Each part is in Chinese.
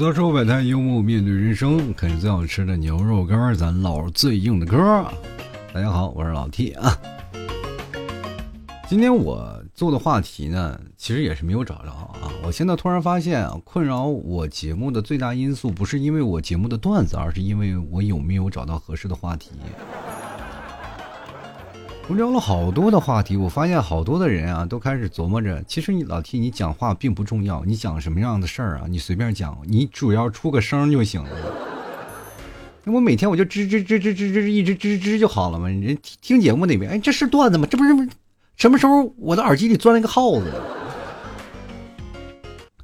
多说百态，幽默面对人生，啃最好吃的牛肉干，咱唠最硬的嗑。大家好，我是老 T 啊。今天我做的话题呢，其实也是没有找着啊。我现在突然发现啊，困扰我节目的最大因素，不是因为我节目的段子，而是因为我有没有找到合适的话题。我们聊了好多的话题，我发现好多的人啊，都开始琢磨着，其实你老替你讲话并不重要，你讲什么样的事儿啊，你随便讲，你主要出个声就行了。那我每天我就吱吱吱吱吱吱一直吱吱就好了嘛。人听节目那边，哎，这是段子吗？这不是什么时候我的耳机里钻了一个耗子？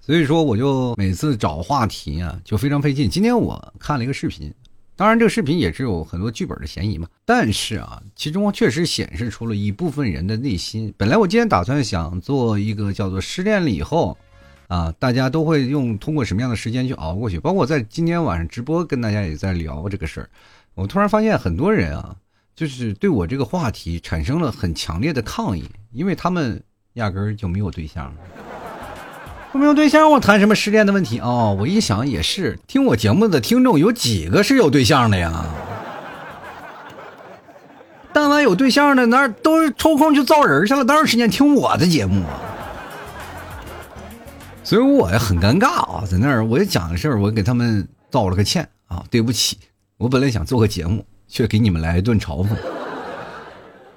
所以说，我就每次找话题啊，就非常费劲。今天我看了一个视频。当然，这个视频也是有很多剧本的嫌疑嘛。但是啊，其中确实显示出了一部分人的内心。本来我今天打算想做一个叫做“失恋了以后”，啊，大家都会用通过什么样的时间去熬过去。包括在今天晚上直播跟大家也在聊这个事儿。我突然发现很多人啊，就是对我这个话题产生了很强烈的抗议，因为他们压根儿就没有对象。没有对象，我谈什么失恋的问题哦？我一想也是，听我节目的听众有几个是有对象的呀？但凡有对象的，那都抽空去造人去了，哪有时间听我的节目啊。所以我也很尴尬啊，在那儿我就讲个事儿，我给他们道了个歉啊，对不起，我本来想做个节目，却给你们来一顿嘲讽。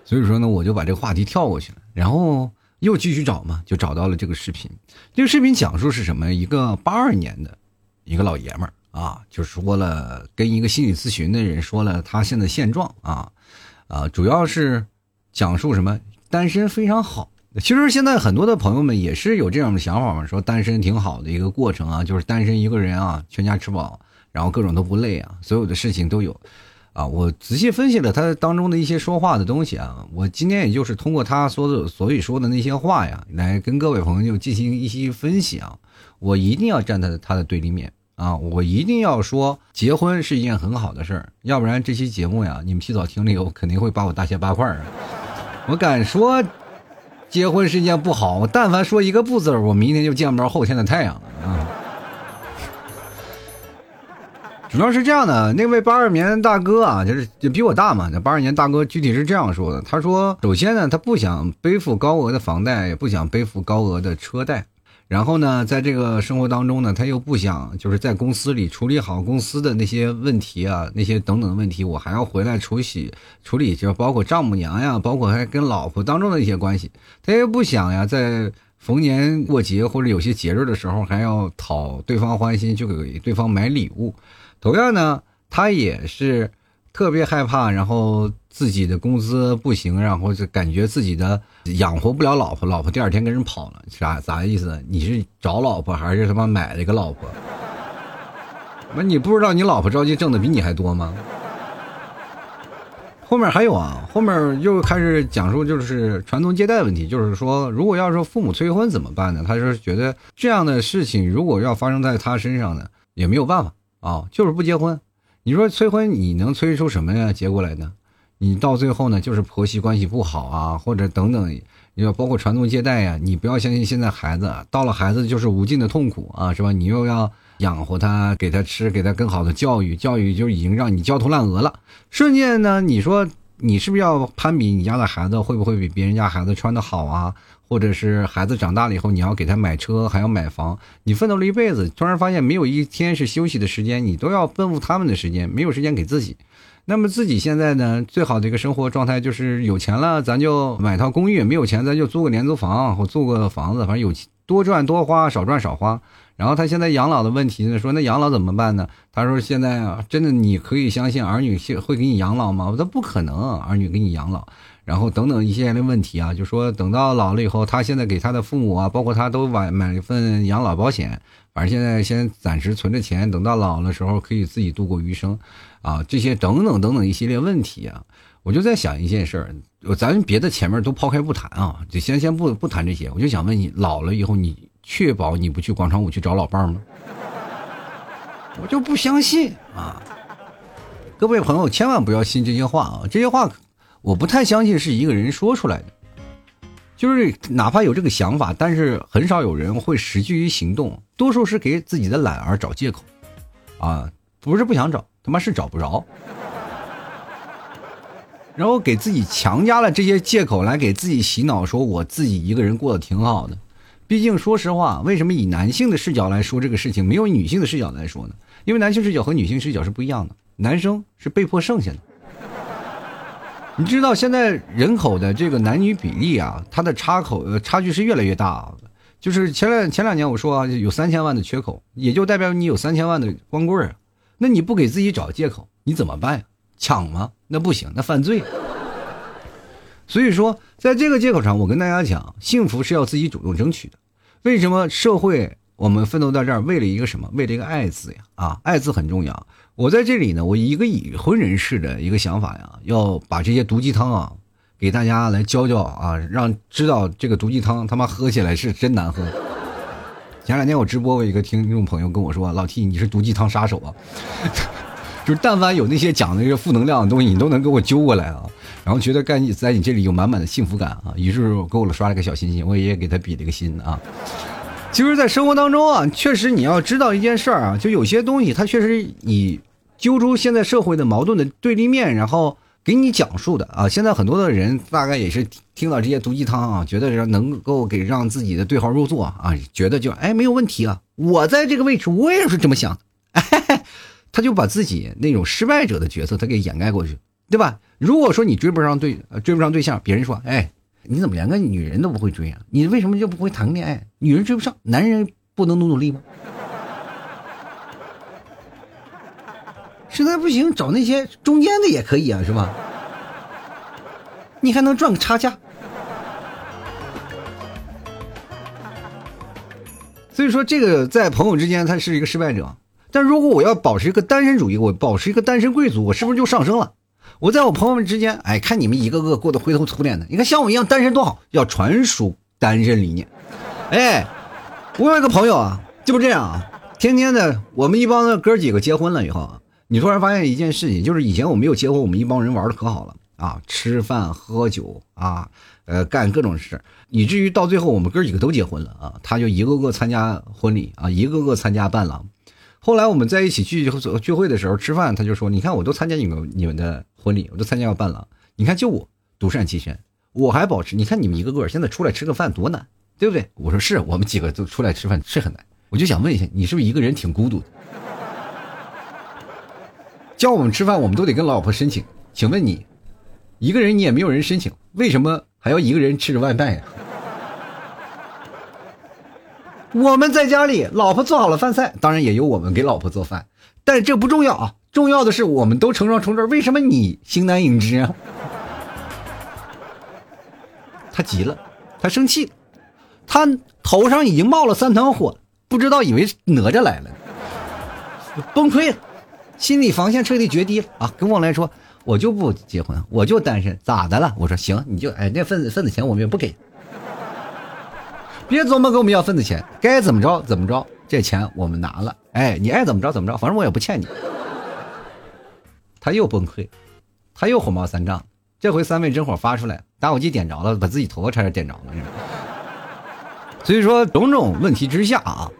所以说呢，我就把这个话题跳过去了，然后。又继续找嘛，就找到了这个视频。这个视频讲述是什么？一个八二年的一个老爷们儿啊，就说了跟一个心理咨询的人说了他现在现状啊，啊，主要是讲述什么单身非常好。其实现在很多的朋友们也是有这样的想法嘛，说单身挺好的一个过程啊，就是单身一个人啊，全家吃饱，然后各种都不累啊，所有的事情都有。啊，我仔细分析了他当中的一些说话的东西啊，我今天也就是通过他说的，所以说的那些话呀，来跟各位朋友进行一些分析啊。我一定要站在他的对立面啊，我一定要说结婚是一件很好的事儿，要不然这期节目呀，你们提早听了以后肯定会把我大卸八块儿。我敢说，结婚是一件不好，我但凡说一个不字儿，我明天就见不着后天的太阳了啊。主要是这样的，那位八二年大哥啊，就是就比我大嘛。那八二年大哥具体是这样说的：他说，首先呢，他不想背负高额的房贷，也不想背负高额的车贷。然后呢，在这个生活当中呢，他又不想就是在公司里处理好公司的那些问题啊，那些等等的问题，我还要回来处理处理，就包括丈母娘呀，包括还跟老婆当中的一些关系。他又不想呀，在逢年过节或者有些节日的时候，还要讨对方欢心，就给对方买礼物。同样呢，他也是特别害怕，然后自己的工资不行，然后就感觉自己的养活不了老婆，老婆第二天跟人跑了，啥啥意思？你是找老婆还是他妈买了一个老婆？那你不知道你老婆着急挣的比你还多吗？后面还有啊，后面又开始讲述就是传宗接代问题，就是说如果要是父母催婚怎么办呢？他是觉得这样的事情如果要发生在他身上呢，也没有办法。啊，就是不结婚，你说催婚，你能催出什么呀结果来呢？你到最后呢，就是婆媳关系不好啊，或者等等，你要包括传宗接代呀。你不要相信现在孩子到了孩子就是无尽的痛苦啊，是吧？你又要养活他，给他吃，给他更好的教育，教育就已经让你焦头烂额了。瞬间呢，你说你是不是要攀比你家的孩子会不会比别人家孩子穿的好啊？或者是孩子长大了以后，你要给他买车，还要买房，你奋斗了一辈子，突然发现没有一天是休息的时间，你都要奔赴他们的时间，没有时间给自己。那么自己现在呢，最好的一个生活状态就是有钱了，咱就买套公寓；没有钱，咱就租个廉租房或租个房子，反正有多赚多花，少赚少花。然后他现在养老的问题呢，说那养老怎么办呢？他说现在啊，真的你可以相信儿女会给你养老吗？我说不可能，儿女给你养老。然后等等一系列的问题啊，就说等到老了以后，他现在给他的父母啊，包括他都买买一份养老保险，反正现在先暂时存着钱，等到老的时候可以自己度过余生，啊，这些等等等等一系列问题啊，我就在想一件事儿，咱别的前面都抛开不谈啊，就先先不不谈这些，我就想问你，老了以后你确保你不去广场舞去找老伴儿吗？我就不相信啊！各位朋友千万不要信这些话啊，这些话。我不太相信是一个人说出来的，就是哪怕有这个想法，但是很少有人会实际于行动，多数是给自己的懒而找借口，啊，不是不想找，他妈是找不着，然后给自己强加了这些借口来给自己洗脑，说我自己一个人过得挺好的。毕竟说实话，为什么以男性的视角来说这个事情，没有女性的视角来说呢？因为男性视角和女性视角是不一样的，男生是被迫剩下的。你知道现在人口的这个男女比例啊，它的差口差距是越来越大。就是前两前两年我说啊，有三千万的缺口，也就代表你有三千万的光棍儿。那你不给自己找借口，你怎么办？抢吗？那不行，那犯罪。所以说，在这个借口上，我跟大家讲，幸福是要自己主动争取的。为什么社会我们奋斗到这儿，为了一个什么？为了一个爱字呀！啊，爱字很重要。我在这里呢，我一个已婚人士的一个想法呀，要把这些毒鸡汤啊，给大家来教教啊，让知道这个毒鸡汤他妈喝起来是真难喝。前两天我直播，我一个听众朋友跟我说：“老 T，你是毒鸡汤杀手啊！” 就是但凡有那些讲的这个负能量的东西，你都能给我揪过来啊。然后觉得干你在你这里有满满的幸福感啊，于是给我刷了个小心心，我也给他比了个心啊。其实，在生活当中啊，确实你要知道一件事儿啊，就有些东西它确实你。揪出现在社会的矛盾的对立面，然后给你讲述的啊！现在很多的人大概也是听到这些毒鸡汤啊，觉得让能够给让自己的对号入座啊，觉得就哎没有问题啊！我在这个位置，我也是这么想，他就把自己那种失败者的角色他给掩盖过去，对吧？如果说你追不上对追不上对象，别人说哎你怎么连个女人都不会追啊？你为什么就不会谈恋爱？女人追不上，男人不能努努力吗？实在不行，找那些中间的也可以啊，是吧？你还能赚个差价。所以说，这个在朋友之间，他是一个失败者。但如果我要保持一个单身主义，我保持一个单身贵族，我是不是就上升了？我在我朋友们之间，哎，看你们一个个过得灰头土脸的，你看像我一样单身多好，要传输单身理念。哎，我有一个朋友啊，就这样啊，天天的，我们一帮的哥几个结婚了以后啊。你突然发现一件事情，就是以前我没有结婚，我们一帮人玩的可好了啊，吃饭喝酒啊，呃，干各种事，以至于到最后我们哥几个都结婚了啊，他就一个个参加婚礼啊，一个个参加伴郎。后来我们在一起聚聚会的时候吃饭，他就说：“你看，我都参加你们你们的婚礼，我都参加过伴郎，你看就我独善其身，我还保持。你看你们一个个现在出来吃个饭多难，对不对？”我说：“是我们几个都出来吃饭是很难。”我就想问一下，你是不是一个人挺孤独的？叫我们吃饭，我们都得跟老婆申请。请问你，一个人你也没有人申请，为什么还要一个人吃着外卖呀？我们在家里，老婆做好了饭菜，当然也由我们给老婆做饭，但这不重要啊，重要的是我们都成双成对，为什么你形单影只啊？他急了，他生气了，他头上已经冒了三团火，不知道以为哪吒来了，崩溃了。心理防线彻底决堤了啊！跟我来说，我就不结婚，我就单身，咋的了？我说行，你就哎，那份子份子钱我们也不给，别琢磨跟我们要份子钱，该怎么着怎么着，这钱我们拿了，哎，你爱怎么着怎么着，反正我也不欠你。他又崩溃，他又火冒三丈，这回三味真火发出来，打火机点着了，把自己头发差点点着了。所以说，种种问题之下啊。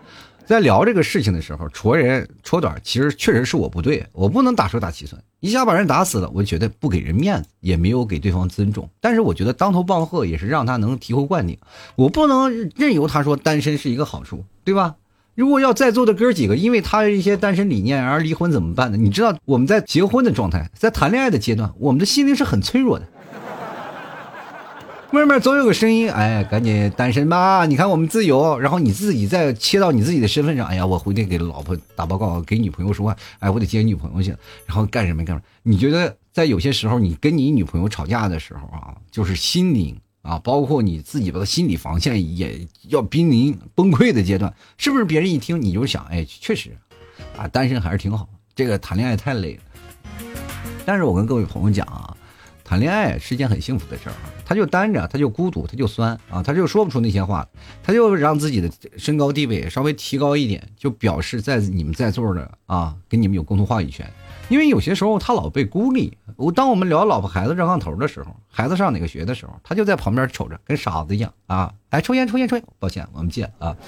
在聊这个事情的时候，戳人戳短，其实确实是我不对，我不能打手打气算，一下把人打死了，我觉得不给人面子，也没有给对方尊重。但是我觉得当头棒喝也是让他能醍醐灌顶，我不能任由他说单身是一个好处，对吧？如果要在座的哥几个因为他的一些单身理念而离婚怎么办呢？你知道我们在结婚的状态，在谈恋爱的阶段，我们的心灵是很脆弱的。外面总有个声音，哎，赶紧单身吧！你看我们自由，然后你自己再切到你自己的身份上，哎呀，我回去给老婆打报告，给女朋友说，哎，我得接女朋友去，然后干什么干什么？你觉得在有些时候，你跟你女朋友吵架的时候啊，就是心灵啊，包括你自己的心理防线也要濒临崩溃的阶段，是不是？别人一听你就想，哎，确实，啊，单身还是挺好，这个谈恋爱太累了。但是我跟各位朋友讲啊。谈恋爱是件很幸福的事儿，他就单着，他就孤独，他就酸啊，他就说不出那些话，他就让自己的身高地位稍微提高一点，就表示在你们在座的啊，跟你们有共同话语权。因为有些时候他老被孤立，我当我们聊老婆孩子热炕头的时候，孩子上哪个学的时候，他就在旁边瞅着，跟傻子一样啊，哎，抽烟抽烟抽烟，抱歉，我们戒啊。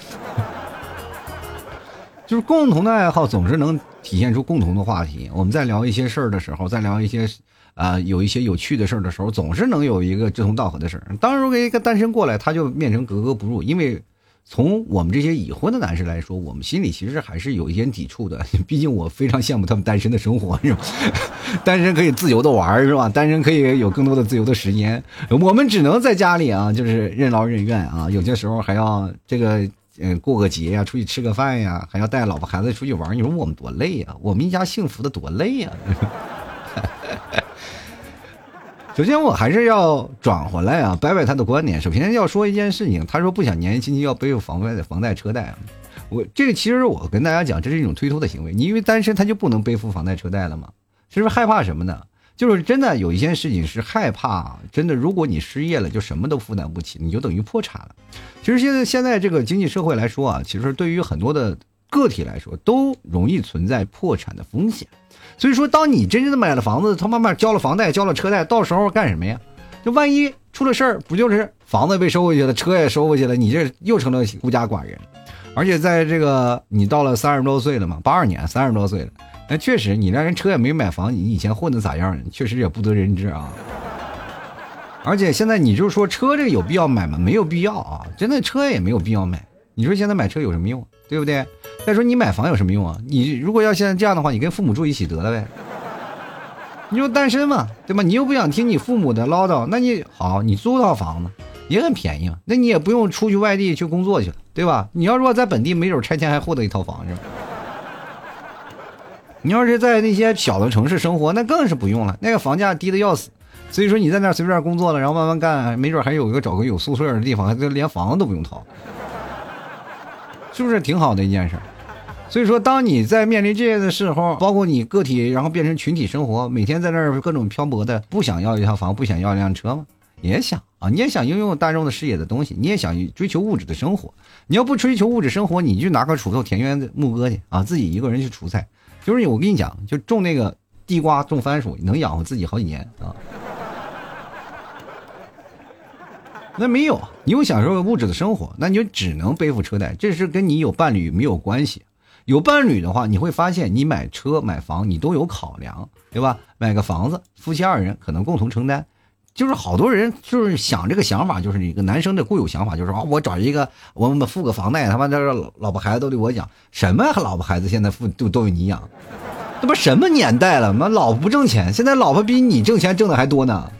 就是共同的爱好总是能体现出共同的话题。我们在聊一些事儿的时候，在聊一些。啊，有一些有趣的事儿的时候，总是能有一个志同道合的事儿。当然，如果一个单身过来，他就变成格格不入。因为从我们这些已婚的男士来说，我们心里其实还是有一些抵触的。毕竟我非常羡慕他们单身的生活，是吧？单身可以自由的玩，是吧？单身可以有更多的自由的时间。我们只能在家里啊，就是任劳任怨啊。有些时候还要这个嗯过个节呀，出去吃个饭呀，还要带老婆孩子出去玩。你说我们多累呀？我们一家幸福的多累呀！首先，我还是要转回来啊，摆摆他的观点。首先要说一件事情，他说不想年纪轻轻要背负房贷的、房贷车贷。我这个其实我跟大家讲，这是一种推脱的行为。你因为单身，他就不能背负房贷车贷了吗？是不是害怕什么呢？就是真的有一件事情是害怕，真的，如果你失业了，就什么都负担不起，你就等于破产了。其实现在现在这个经济社会来说啊，其实对于很多的个体来说，都容易存在破产的风险。所以说，当你真正的买了房子，他慢慢交了房贷，交了车贷，到时候干什么呀？就万一出了事儿，不就是房子被收回去了，车也收回去了，你这又成了孤家寡人。而且在这个你到了三十多岁了嘛，八二年三十多岁了，那确实你连人车也没买房，你以前混的咋样？确实也不得人知啊。而且现在你就说车这个有必要买吗？没有必要啊，真的车也没有必要买。你说现在买车有什么用？对不对？再说你买房有什么用啊？你如果要现在这样的话，你跟父母住一起得了呗。你说单身嘛，对吧？你又不想听你父母的唠叨，那你好，你租套房子也很便宜嘛。那你也不用出去外地去工作去了，对吧？你要如果在本地，没准拆迁还获得一套房是吧？你要是在那些小的城市生活，那更是不用了，那个房价低的要死。所以说你在那随便工作了，然后慢慢干，没准还有一个找个有宿舍的地方，还连房子都不用掏。是不是挺好的一件事？所以说，当你在面临这些的时候，包括你个体，然后变成群体生活，每天在那儿各种漂泊的，不想要一套房，不想要一辆车吗？也想啊，你也想拥有大众的视野的东西，你也想追求物质的生活。你要不追求物质生活，你就拿个锄头田园的牧歌去啊，自己一个人去锄菜。就是我跟你讲，就种那个地瓜，种番薯，能养活自己好几年啊。那没有，你又享受物质的生活，那你就只能背负车贷。这是跟你有伴侣没有关系。有伴侣的话，你会发现你买车买房你都有考量，对吧？买个房子，夫妻二人可能共同承担。就是好多人就是想这个想法，就是一个男生的固有想法，就是啊，我找一个，我们付个房贷，他妈的老婆孩子都得我养。什么老婆孩子现在付都都有你养？这不什么年代了？妈老婆不挣钱，现在老婆比你挣钱挣的还多呢。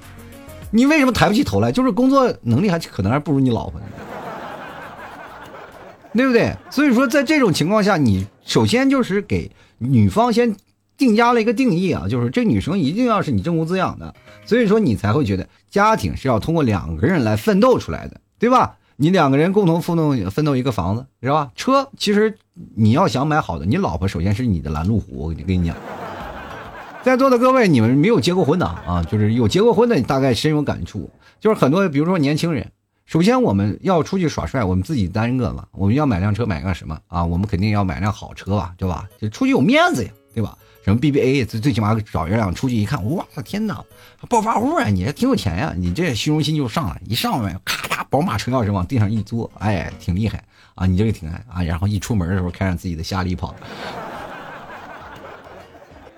你为什么抬不起头来？就是工作能力还可能还不如你老婆呢，对不对？所以说，在这种情况下，你首先就是给女方先定加了一个定义啊，就是这女生一定要是你正宫滋养的，所以说你才会觉得家庭是要通过两个人来奋斗出来的，对吧？你两个人共同奋斗奋斗一个房子，是吧？车其实你要想买好的，你老婆首先是你的拦路虎，我跟你讲。在座的各位，你们没有结过婚的 啊？就是有结过婚的，大概深有感触。就是很多，比如说年轻人，首先我们要出去耍帅，我们自己单个嘛，我们要买辆车，买个什么啊？我们肯定要买辆好车吧，对吧？就出去有面子呀，对吧？什么 BBA，最最起码找一辆出去一看，哇，天哪，暴发户啊！你这挺有钱呀，你这虚荣心就上来，一上来，咔嚓，宝马车钥匙往地上一坐，哎，挺厉害啊！你这个挺爱啊，然后一出门的时候开上自己的夏利跑。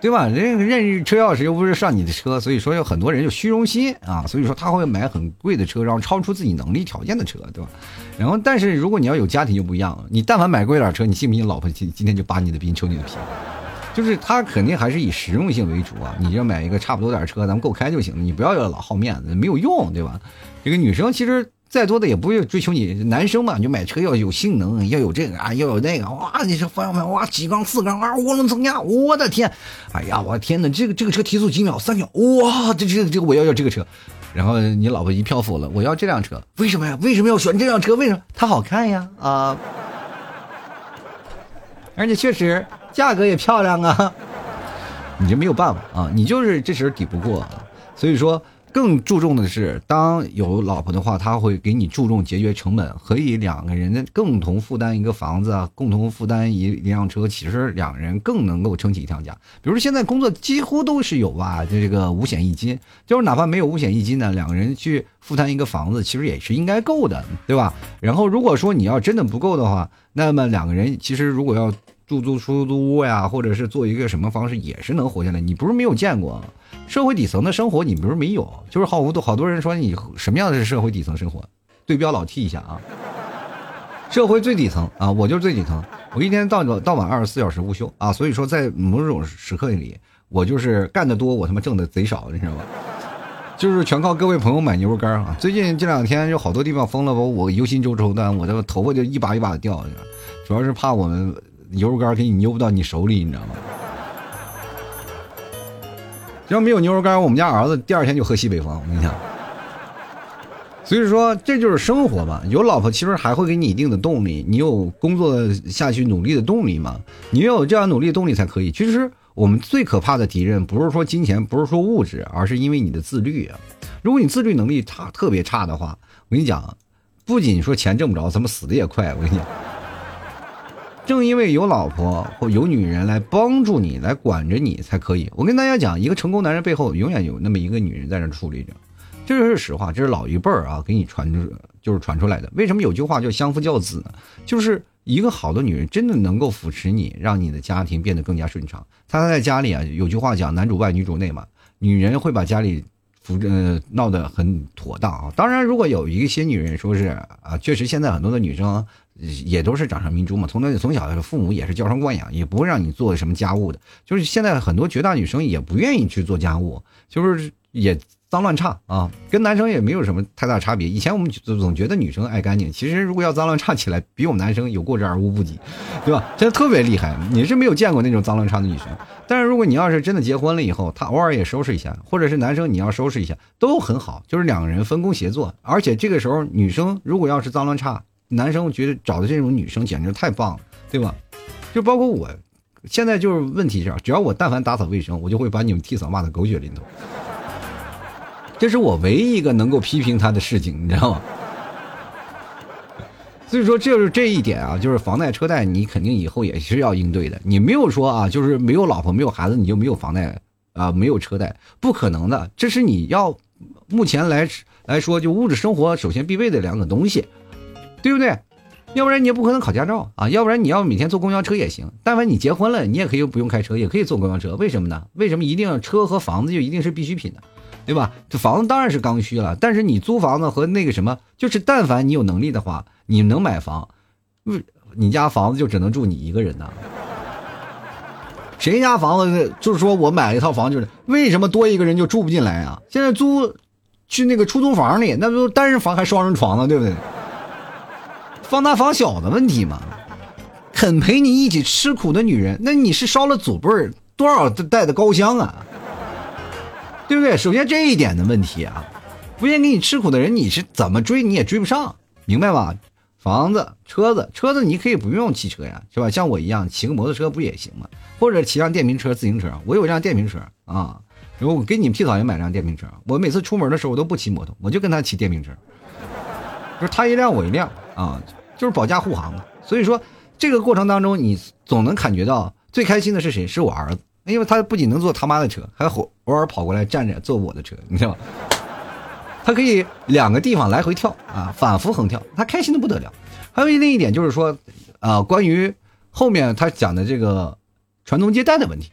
对吧？人认识车钥匙又不是上你的车，所以说有很多人就虚荣心啊，所以说他会买很贵的车，然后超出自己能力条件的车，对吧？然后，但是如果你要有家庭就不一样了，你但凡买贵点车，你信不信老婆今今天就扒你的皮，抽你的皮？就是他肯定还是以实用性为主啊。你就买一个差不多点车，咱们够开就行了，你不要老好面子，没有用，对吧？这个女生其实。再多的也不会追求你，男生嘛，就买车要有性能，要有这个啊，要有那个，哇，你这方向盘哇，几缸四缸啊，涡轮增压，我的天，哎呀，我天哪，这个这个车提速几秒？三秒，哇，这这这个我要要这个车，然后你老婆一票否了，我要这辆车，为什么呀？为什么要选这辆车？为什么？它好看呀，啊，而且确实价格也漂亮啊，你就没有办法啊，你就是这时候抵不过，所以说。更注重的是，当有老婆的话，他会给你注重节约成本，可以两个人共同负担一个房子啊，共同负担一一辆车，其实两人更能够撑起一趟家。比如现在工作几乎都是有吧，这个五险一金，就是哪怕没有五险一金呢，两个人去负担一个房子，其实也是应该够的，对吧？然后如果说你要真的不够的话，那么两个人其实如果要住租出租屋呀，或者是做一个什么方式，也是能活下来。你不是没有见过。社会底层的生活，你不是没有，就是好多好多人说你什么样的是社会底层生活？对标老 T 一下啊！社会最底层啊，我就是最底层，我一天到到晚二十四小时无休啊，所以说在某种时刻里，我就是干的多，我他妈挣的贼少，你知道吗？就是全靠各位朋友买牛肉干啊！最近这两天有好多地方封了，我我忧心忡忡的，我这个头发就一把一把的掉，主要是怕我们牛肉干给你扭不到你手里，你知道吗？要没有牛肉干，我们家儿子第二天就喝西北风。我跟你讲，所以说这就是生活吧。有老婆其实还会给你一定的动力，你有工作下去努力的动力嘛？你要有这样努力的动力才可以。其实我们最可怕的敌人不是说金钱，不是说物质，而是因为你的自律啊。如果你自律能力差特别差的话，我跟你讲，不仅说钱挣不着，咱们死的也快。我跟你讲。正因为有老婆或有女人来帮助你，来管着你才可以。我跟大家讲，一个成功男人背后永远有那么一个女人在那处理着，这就是实话，这是老一辈儿啊给你传出，就是传出来的。为什么有句话叫相夫教子呢？就是一个好的女人真的能够扶持你，让你的家庭变得更加顺畅。他在家里啊，有句话讲男主外女主内嘛，女人会把家里扶呃闹得很妥当啊。当然，如果有一些女人说是啊，确实现在很多的女生。也都是掌上明珠嘛，从那从小父母也是娇生惯养，也不会让你做什么家务的。就是现在很多绝大女生也不愿意去做家务，就是也脏乱差啊，跟男生也没有什么太大差别。以前我们总觉得女生爱干净，其实如果要脏乱差起来，比我们男生有过之而无不及，对吧？真的特别厉害。你是没有见过那种脏乱差的女生，但是如果你要是真的结婚了以后，她偶尔也收拾一下，或者是男生你要收拾一下，都很好，就是两个人分工协作。而且这个时候女生如果要是脏乱差，男生觉得找的这种女生简直太棒了，对吧？就包括我，现在就是问题是，只要我但凡打扫卫生，我就会把你们替嫂骂的狗血淋头。这是我唯一一个能够批评他的事情，你知道吗？所以说，就是这一点啊，就是房贷车贷，你肯定以后也是要应对的。你没有说啊，就是没有老婆没有孩子，你就没有房贷啊，没有车贷，不可能的。这是你要目前来来说，就物质生活首先必备的两个东西。对不对？要不然你也不可能考驾照啊！要不然你要每天坐公交车也行。但凡你结婚了，你也可以不用开车，也可以坐公交车。为什么呢？为什么一定要车和房子就一定是必需品呢？对吧？这房子当然是刚需了，但是你租房子和那个什么，就是但凡你有能力的话，你能买房，你家房子就只能住你一个人呐。谁家房子就是说我买了一套房，就是为什么多一个人就住不进来啊？现在租去那个出租房里，那不单人房还双人床呢，对不对？房大房小的问题嘛，肯陪你一起吃苦的女人，那你是烧了祖辈儿多少代的高香啊？对不对？首先这一点的问题啊，不愿意给你吃苦的人，你是怎么追你也追不上，明白吧？房子、车子、车子你可以不用骑车呀，是吧？像我一样骑个摩托车不也行吗？或者骑辆电瓶车、自行车，我有一辆电瓶车啊，然后我给你们屁嫂也买辆电瓶车。我每次出门的时候我都不骑摩托，我就跟他骑电瓶车。就是他一辆我一辆啊，就是保驾护航的。所以说，这个过程当中，你总能感觉到最开心的是谁？是我儿子，因为他不仅能坐他妈的车，还偶偶尔跑过来站着坐我的车，你知道吗？他可以两个地方来回跳啊，反复横跳，他开心的不得了。还有另一点就是说，啊，关于后面他讲的这个传宗接代的问题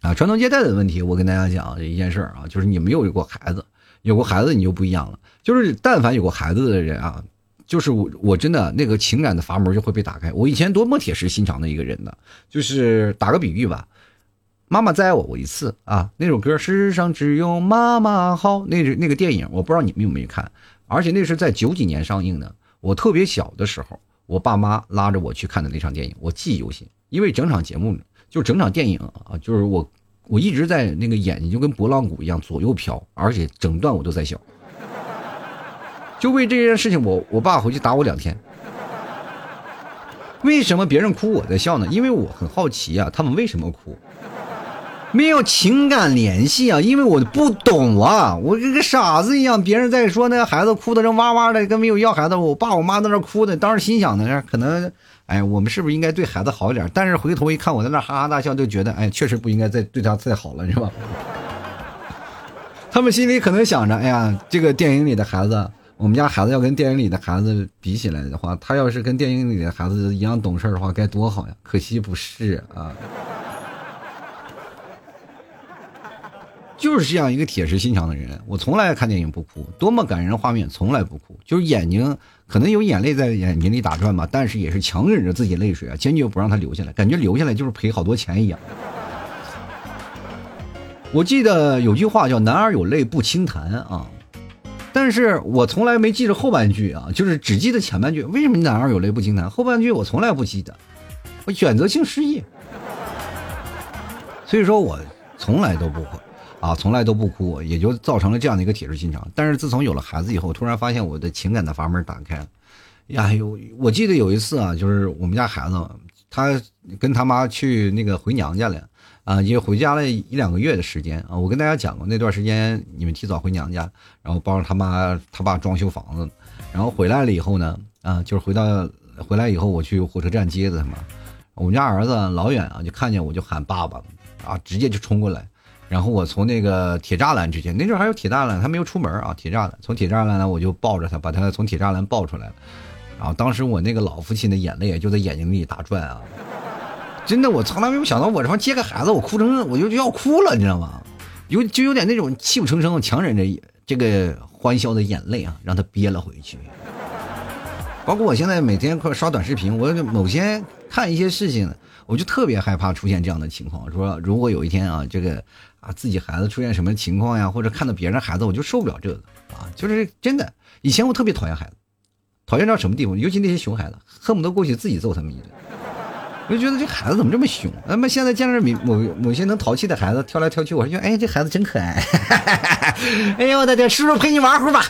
啊，传宗接代的问题，我跟大家讲一件事儿啊，就是你没有过孩子，有过孩子你就不一样了。就是但凡有过孩子的人啊，就是我我真的那个情感的阀门就会被打开。我以前多么铁石心肠的一个人呢？就是打个比喻吧，妈妈再爱我我一次啊，那首歌世上只有妈妈好，那那个电影，我不知道你们有没有看，而且那是在九几年上映的。我特别小的时候，我爸妈拉着我去看的那场电影，我记忆犹新。因为整场节目就整场电影啊，就是我我一直在那个眼睛就跟拨浪鼓一样左右飘，而且整段我都在笑。就为这件事情，我我爸回去打我两天。为什么别人哭我在笑呢？因为我很好奇啊，他们为什么哭？没有情感联系啊，因为我不懂啊，我跟个傻子一样。别人在说那个孩子哭的正哇哇的，跟没有要孩子，我爸我妈在那哭的，当时心想的可能，哎，我们是不是应该对孩子好一点？但是回头一看，我在那哈哈大笑，就觉得，哎，确实不应该再对他再好了，是吧？他们心里可能想着，哎呀，这个电影里的孩子，我们家孩子要跟电影里的孩子比起来的话，他要是跟电影里的孩子一样懂事的话，该多好呀！可惜不是啊。就是这样一个铁石心肠的人，我从来看电影不哭，多么感人画面从来不哭，就是眼睛可能有眼泪在眼睛里打转吧，但是也是强忍着自己泪水啊，坚决不让他流下来，感觉流下来就是赔好多钱一样。我记得有句话叫“男儿有泪不轻弹”啊，但是我从来没记着后半句啊，就是只记得前半句。为什么“男儿有泪不轻弹”？后半句我从来不记得，我选择性失忆，所以说我从来都不会。啊，从来都不哭，也就造成了这样的一个铁石心肠。但是自从有了孩子以后，突然发现我的情感的阀门打开了。呀呦，我记得有一次啊，就是我们家孩子，他跟他妈去那个回娘家了，啊，也回家了一两个月的时间啊。我跟大家讲过，那段时间你们提早回娘家，然后帮着他妈他爸装修房子，然后回来了以后呢，啊，就是回到回来以后，我去火车站接的他嘛。我们家儿子老远啊，就看见我就喊爸爸，啊，直接就冲过来。然后我从那个铁栅栏之间，那阵还有铁栅栏，他没有出门啊。铁栅栏，从铁栅栏呢，我就抱着他，把他从铁栅栏抱出来了。然后当时我那个老父亲的眼泪就在眼睛里打转啊！真的，我从来没有想到，我这方接个孩子，我哭成我就就要哭了，你知道吗？有就有点那种泣不成声，强忍着这个欢笑的眼泪啊，让他憋了回去。包括我现在每天快刷短视频，我某些看一些事情，我就特别害怕出现这样的情况，说如果有一天啊，这个。啊，自己孩子出现什么情况呀，或者看到别人孩子，我就受不了这个啊！就是真的，以前我特别讨厌孩子，讨厌到什么地步？尤其那些熊孩子，恨不得过去自己揍他们一顿。我就觉得这孩子怎么这么凶？那么现在见着某某些能淘气的孩子，跳来跳去，我说，哎，这孩子真可爱。哎呦我的天，叔叔陪你玩会儿吧。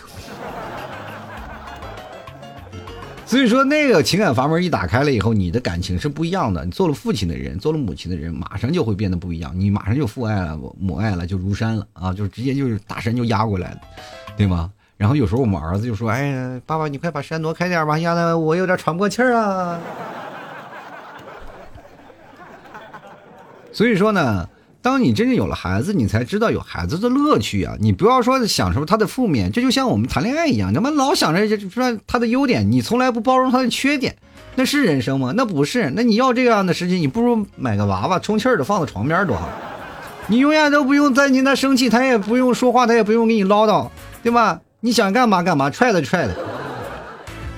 所以说，那个情感阀门一打开了以后，你的感情是不一样的。你做了父亲的人，做了母亲的人，马上就会变得不一样。你马上就父爱了，母爱了，就如山了啊！就直接就是大山就压过来了，对吗？然后有时候我们儿子就说：“哎，爸爸，你快把山挪开点吧，压的我有点喘不过气儿啊。”所以说呢。当你真正有了孩子，你才知道有孩子的乐趣啊！你不要说享受他的负面，这就像我们谈恋爱一样，他妈老想着说他的优点，你从来不包容他的缺点，那是人生吗？那不是。那你要这样的事情，你不如买个娃娃充气的放在床边多好，你永远都不用在你那生气，他也不用说话，他也不用给你唠叨，对吧？你想干嘛干嘛，踹他就踹他。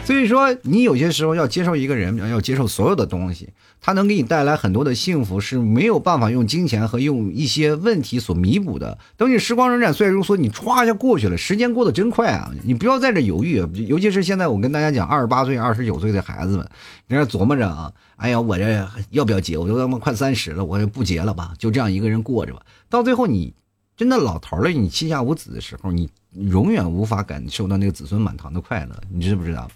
所以说，你有些时候要接受一个人，要接受所有的东西。他能给你带来很多的幸福，是没有办法用金钱和用一些问题所弥补的。等你时光荏苒，岁月如梭，你歘一下过去了，时间过得真快啊！你不要在这犹豫，尤其是现在我跟大家讲，二十八岁、二十九岁的孩子们，你这琢磨着啊，哎呀，我这要不要结？我都他妈快三十了，我就不结了吧，就这样一个人过着吧。到最后你真的老头了，你膝下无子的时候，你永远无法感受到那个子孙满堂的快乐，你知不知道？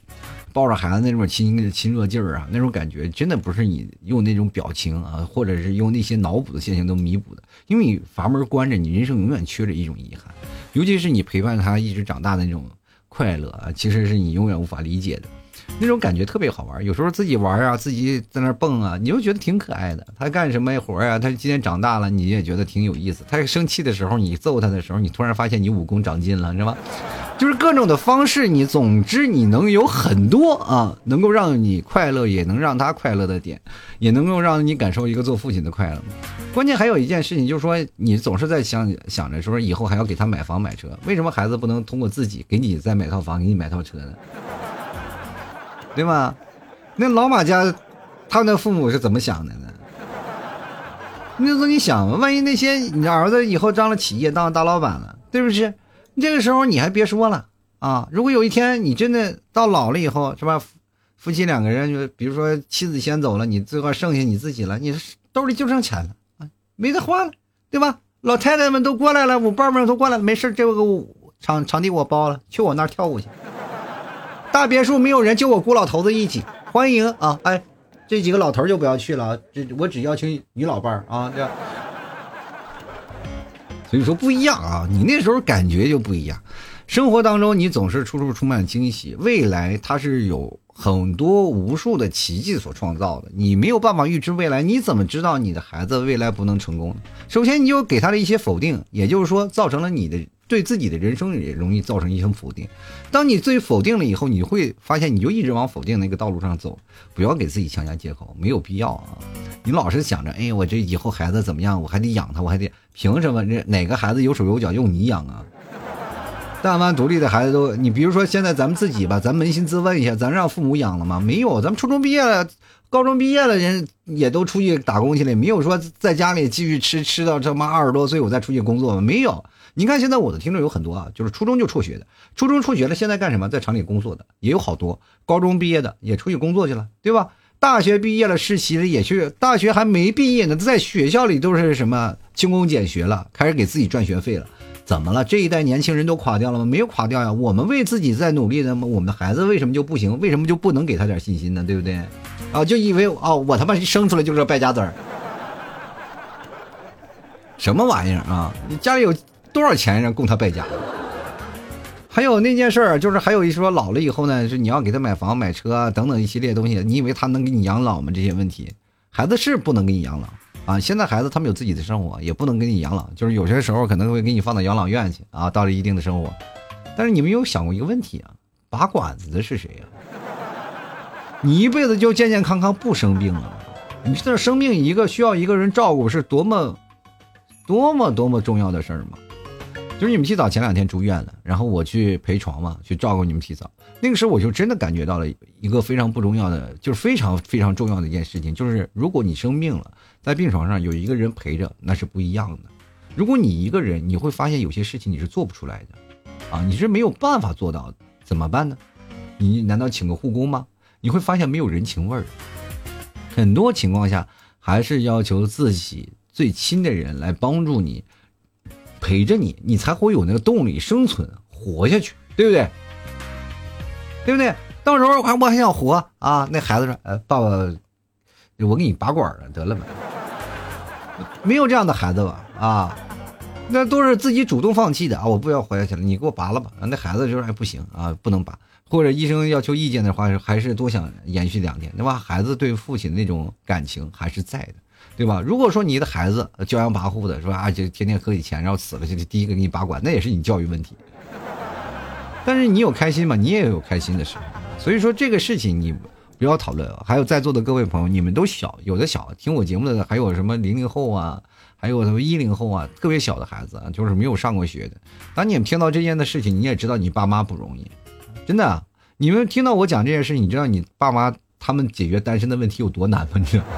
抱着孩子那种亲亲热劲儿啊，那种感觉真的不是你用那种表情啊，或者是用那些脑补的现象都弥补的。因为你阀门关着，你人生永远缺着一种遗憾，尤其是你陪伴他一直长大的那种快乐啊，其实是你永远无法理解的。那种感觉特别好玩，有时候自己玩啊，自己在那蹦啊，你就觉得挺可爱的。他干什么活呀？他今天长大了，你也觉得挺有意思。他生气的时候，你揍他的时候，你突然发现你武功长进了，是吧？就是各种的方式，你总之你能有很多啊，能够让你快乐，也能让他快乐的点，也能够让你感受一个做父亲的快乐。关键还有一件事情，就是说你总是在想想着说以后还要给他买房买车，为什么孩子不能通过自己给你再买套房，给你买套车呢？对吗？那老马家，他那父母是怎么想的呢？那时候你想，万一那些你儿子以后当了企业，当了大老板了，对不对？这个时候你还别说了啊！如果有一天你真的到老了以后，是吧？夫妻两个人就比如说妻子先走了，你最后剩下你自己了，你兜里就剩钱了啊，没得花了，对吧？老太太们都过来了，舞伴们都过来了，没事，这个场场地我包了，去我那儿跳舞去。大别墅没有人，就我孤老头子一起欢迎啊！哎，这几个老头就不要去了，这我只邀请女老伴儿啊，这所以说不一样啊，你那时候感觉就不一样。生活当中你总是处处充满惊喜，未来它是有很多无数的奇迹所创造的，你没有办法预知未来，你怎么知道你的孩子未来不能成功？首先你就给他的一些否定，也就是说造成了你的。对自己的人生也容易造成一种否定。当你最否定了以后，你会发现你就一直往否定那个道路上走。不要给自己强加借口，没有必要啊！你老是想着，哎，我这以后孩子怎么样，我还得养他，我还得凭什么？这哪个孩子有手有脚用你养啊？但凡独立的孩子都，你比如说现在咱们自己吧，咱扪心自问一下，咱让父母养了吗？没有，咱们初中毕业了，高中毕业了，人也都出去打工去了，没有说在家里继续吃吃到他妈二十多岁我再出去工作吗？没有。你看，现在我的听众有很多啊，就是初中就辍学的，初中辍学了，现在干什么？在厂里工作的也有好多，高中毕业的也出去工作去了，对吧？大学毕业了实习的也去，大学还没毕业呢，在学校里都是什么勤工俭学了，开始给自己赚学费了。怎么了？这一代年轻人都垮掉了吗？没有垮掉呀，我们为自己在努力的，我们的孩子为什么就不行？为什么就不能给他点信心呢？对不对？啊，就以为哦，我他妈生出来就是败家子儿，什么玩意儿啊？你家里有？多少钱让供他败家？还有那件事儿，就是还有一说老了以后呢，是你要给他买房、买车等等一系列东西，你以为他能给你养老吗？这些问题，孩子是不能给你养老啊！现在孩子他们有自己的生活，也不能给你养老，就是有些时候可能会给你放到养老院去啊，到了一定的生活。但是你们有想过一个问题啊？拔管子的是谁呀？你一辈子就健健康康不生病了吗？你这生病一个需要一个人照顾，是多么多么多么重要的事儿吗？就是你们提早前两天住院了，然后我去陪床嘛，去照顾你们提早。那个时候我就真的感觉到了一个非常不重要的，就是非常非常重要的一件事情，就是如果你生病了，在病床上有一个人陪着，那是不一样的。如果你一个人，你会发现有些事情你是做不出来的，啊，你是没有办法做到的，怎么办呢？你难道请个护工吗？你会发现没有人情味儿。很多情况下，还是要求自己最亲的人来帮助你。陪着你，你才会有那个动力生存活下去，对不对？对不对？到时候还我还想活啊！那孩子说：“呃，爸爸，我给你拔管了，得了吧？”没有这样的孩子吧？啊，那都是自己主动放弃的啊！我不要活下去了，你给我拔了吧！那孩子就说：“哎，不行啊，不能拔。”或者医生要求意见的话，还是多想延续两天，对吧？孩子对父亲那种感情还是在的。对吧？如果说你的孩子骄阳跋扈的，说啊，就天天喝你钱，然后死了就第一个给你拔管，那也是你教育问题。但是你有开心吗？你也有开心的时候。所以说这个事情你不要讨论。还有在座的各位朋友，你们都小，有的小听我节目的还有什么零零后啊，还有什么一零后啊，特别小的孩子啊，就是没有上过学的。当你们听到这件的事情，你也知道你爸妈不容易，真的。你们听到我讲这件事，你知道你爸妈他们解决单身的问题有多难吗？你知道吗？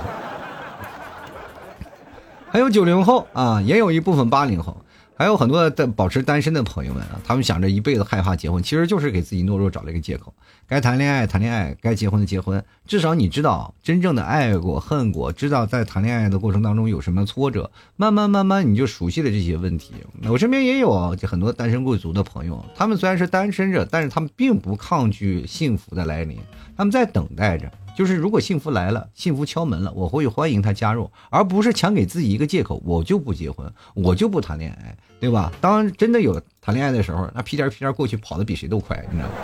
还有九零后啊，也有一部分八零后，还有很多的保持单身的朋友们啊，他们想着一辈子害怕结婚，其实就是给自己懦弱找了一个借口。该谈恋爱谈恋爱，该结婚的结婚，至少你知道真正的爱过恨过，知道在谈恋爱的过程当中有什么挫折，慢慢慢慢你就熟悉了这些问题。我身边也有就很多单身贵族的朋友，他们虽然是单身着，但是他们并不抗拒幸福的来临，他们在等待着。就是如果幸福来了，幸福敲门了，我会欢迎他加入，而不是强给自己一个借口，我就不结婚，我就不谈恋爱，对吧？当真的有谈恋爱的时候，那屁颠屁颠过去跑的比谁都快，你知道吗？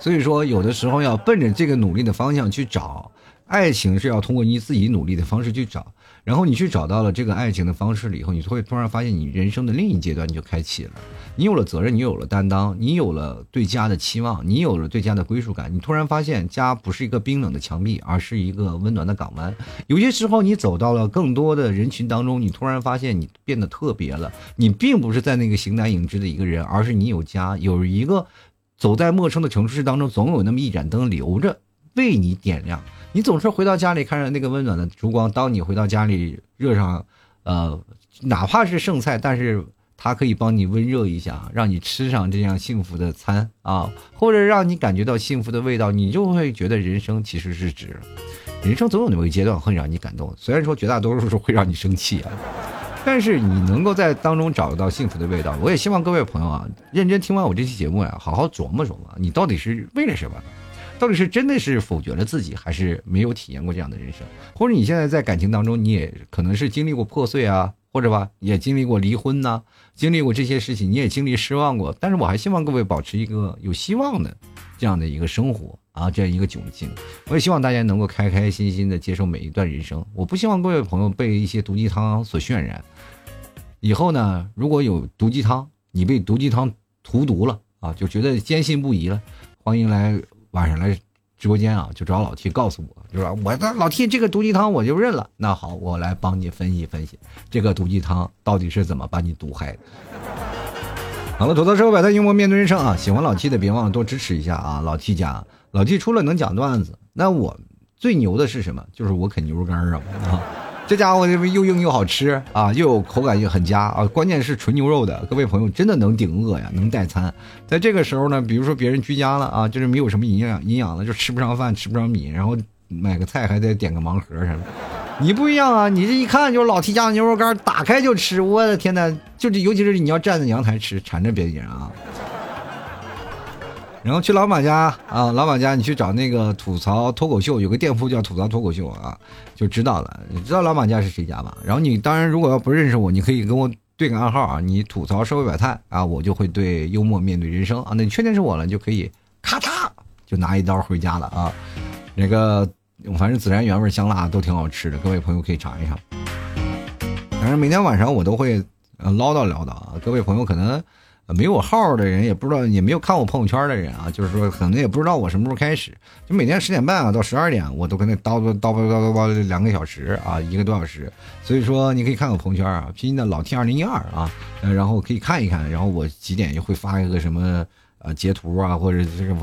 所以说，有的时候要奔着这个努力的方向去找，爱情是要通过你自己努力的方式去找。然后你去找到了这个爱情的方式了以后，你会突然发现你人生的另一阶段你就开启了。你有了责任，你有了担当，你有了对家的期望，你有了对家的归属感。你突然发现家不是一个冰冷的墙壁，而是一个温暖的港湾。有些时候你走到了更多的人群当中，你突然发现你变得特别了。你并不是在那个形单影只的一个人，而是你有家，有一个走在陌生的城市当中，总有那么一盏灯留着为你点亮。你总是回到家里看着那个温暖的烛光，当你回到家里热上，呃，哪怕是剩菜，但是它可以帮你温热一下，让你吃上这样幸福的餐啊，或者让你感觉到幸福的味道，你就会觉得人生其实是值。人生总有那么一阶段会让你感动，虽然说绝大多数是会让你生气啊，但是你能够在当中找到幸福的味道。我也希望各位朋友啊，认真听完我这期节目呀，好好琢磨琢磨，你到底是为了什么。到底是真的是否决了自己，还是没有体验过这样的人生？或者你现在在感情当中，你也可能是经历过破碎啊，或者吧，也经历过离婚呐，经历过这些事情，你也经历失望过。但是我还希望各位保持一个有希望的这样的一个生活啊，这样一个窘境。我也希望大家能够开开心心的接受每一段人生。我不希望各位朋友被一些毒鸡汤所渲染。以后呢，如果有毒鸡汤，你被毒鸡汤荼毒了啊，就觉得坚信不疑了，欢迎来晚上来。直播间啊，就找老 T 告诉我，就说我的老 T 这个毒鸡汤我就认了。那好，我来帮你分析分析，这个毒鸡汤到底是怎么把你毒害的。好了，吐槽社会百态，幽默面对人生啊！喜欢老 T 的别忘了多支持一下啊！老 T 家，老 T 除了能讲段子，那我最牛的是什么？就是我啃牛肉干啊！啊。这家伙又硬又好吃啊，又有口感又很佳啊，关键是纯牛肉的，各位朋友真的能顶饿呀，能代餐。在这个时候呢，比如说别人居家了啊，就是没有什么营养营养了，就吃不上饭，吃不上米，然后买个菜还得点个盲盒什么。你不一样啊，你这一看就是老 T 家的牛肉干，打开就吃，我的天呐，就这，尤其是你要站在阳台吃，馋着别人啊。然后去老马家啊，老马家你去找那个吐槽脱口秀，有个店铺叫吐槽脱口秀啊，就知道了。你知道老马家是谁家吧？然后你当然如果要不认识我，你可以跟我对个暗号啊，你吐槽社会百态啊，我就会对幽默面对人生啊。那你确定是我了，你就可以咔嚓就拿一刀回家了啊。那个反正孜然原味香辣都挺好吃的，各位朋友可以尝一尝。反正每天晚上我都会唠叨唠叨啊，各位朋友可能。没有号的人也不知道，也没有看我朋友圈的人啊，就是说可能也不知道我什么时候开始，就每天十点半啊到十二点，我都跟那叨叨叨叨叨叨叨两个小时啊，一个多小时。所以说你可以看我朋友圈啊，拼音的老 T 二零一二啊，然后可以看一看，然后我几点就会发一个什么呃截图啊，或者这个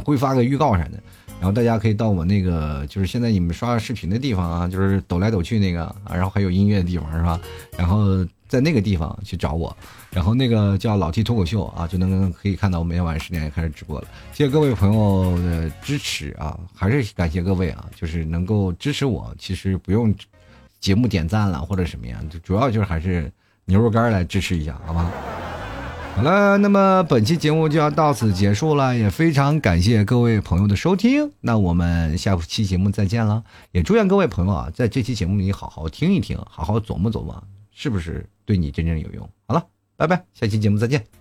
会发个预告啥的，然后大家可以到我那个就是现在你们刷视频的地方啊，就是抖来抖去那个，然后还有音乐的地方是吧？然后在那个地方去找我。然后那个叫老 T 脱口秀啊，就能可以看到我每天晚上十点开始直播了。谢谢各位朋友的支持啊，还是感谢各位啊，就是能够支持我。其实不用节目点赞了或者什么样，主要就是还是牛肉干来支持一下，好吗？好了，那么本期节目就要到此结束了，也非常感谢各位朋友的收听。那我们下期节目再见了，也祝愿各位朋友啊，在这期节目里好好听一听，好好琢磨琢磨，是不是对你真正有用？好了。拜拜，下期节目再见。